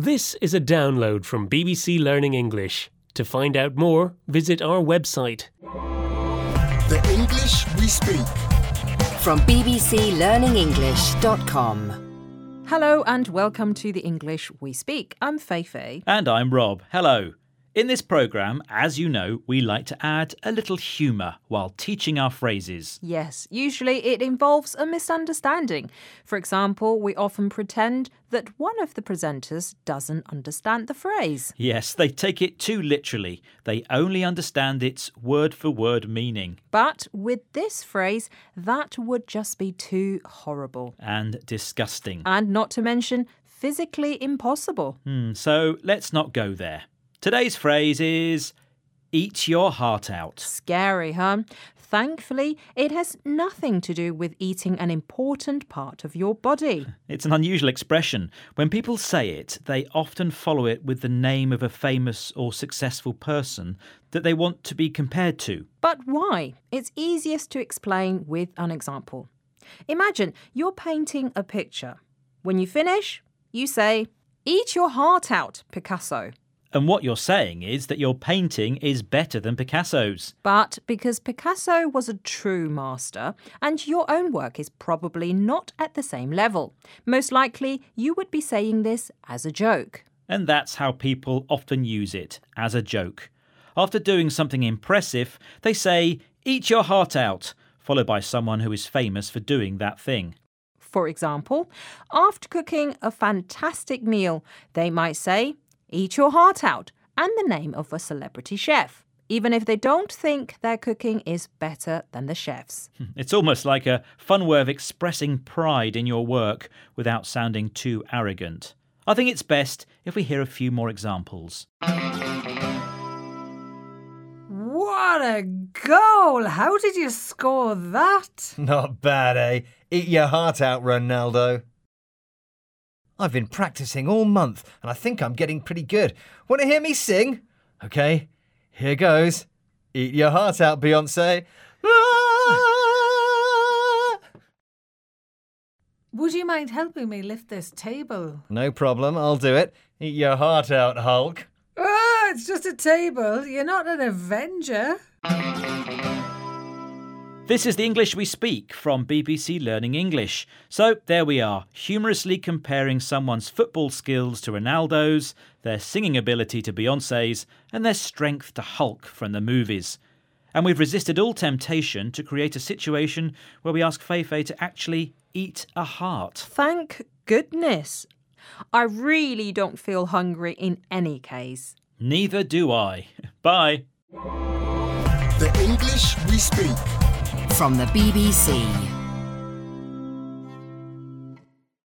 This is a download from BBC Learning English. To find out more, visit our website. The English we speak. From bbclearningenglish.com. Hello and welcome to the English We Speak. I'm Feifei. And I'm Rob. Hello. In this programme, as you know, we like to add a little humour while teaching our phrases. Yes, usually it involves a misunderstanding. For example, we often pretend that one of the presenters doesn't understand the phrase. Yes, they take it too literally. They only understand its word for word meaning. But with this phrase, that would just be too horrible. And disgusting. And not to mention, physically impossible. Hmm, so let's not go there. Today's phrase is eat your heart out. Scary, huh? Thankfully, it has nothing to do with eating an important part of your body. It's an unusual expression. When people say it, they often follow it with the name of a famous or successful person that they want to be compared to. But why? It's easiest to explain with an example. Imagine you're painting a picture. When you finish, you say, Eat your heart out, Picasso. And what you're saying is that your painting is better than Picasso's. But because Picasso was a true master, and your own work is probably not at the same level, most likely you would be saying this as a joke. And that's how people often use it, as a joke. After doing something impressive, they say, Eat your heart out, followed by someone who is famous for doing that thing. For example, after cooking a fantastic meal, they might say, Eat Your Heart Out, and the name of a celebrity chef, even if they don't think their cooking is better than the chef's. It's almost like a fun way of expressing pride in your work without sounding too arrogant. I think it's best if we hear a few more examples. What a goal! How did you score that? Not bad, eh? Eat your heart out, Ronaldo. I've been practicing all month and I think I'm getting pretty good. Want to hear me sing? Okay, here goes. Eat your heart out, Beyonce. Ah! Would you mind helping me lift this table? No problem, I'll do it. Eat your heart out, Hulk. Ah, it's just a table. You're not an Avenger. This is the English we speak from BBC Learning English. So there we are, humorously comparing someone's football skills to Ronaldo's, their singing ability to Beyonce's, and their strength to Hulk from the movies. And we've resisted all temptation to create a situation where we ask Feifei to actually eat a heart. Thank goodness. I really don't feel hungry in any case. Neither do I. Bye. The English we speak. From the BBC.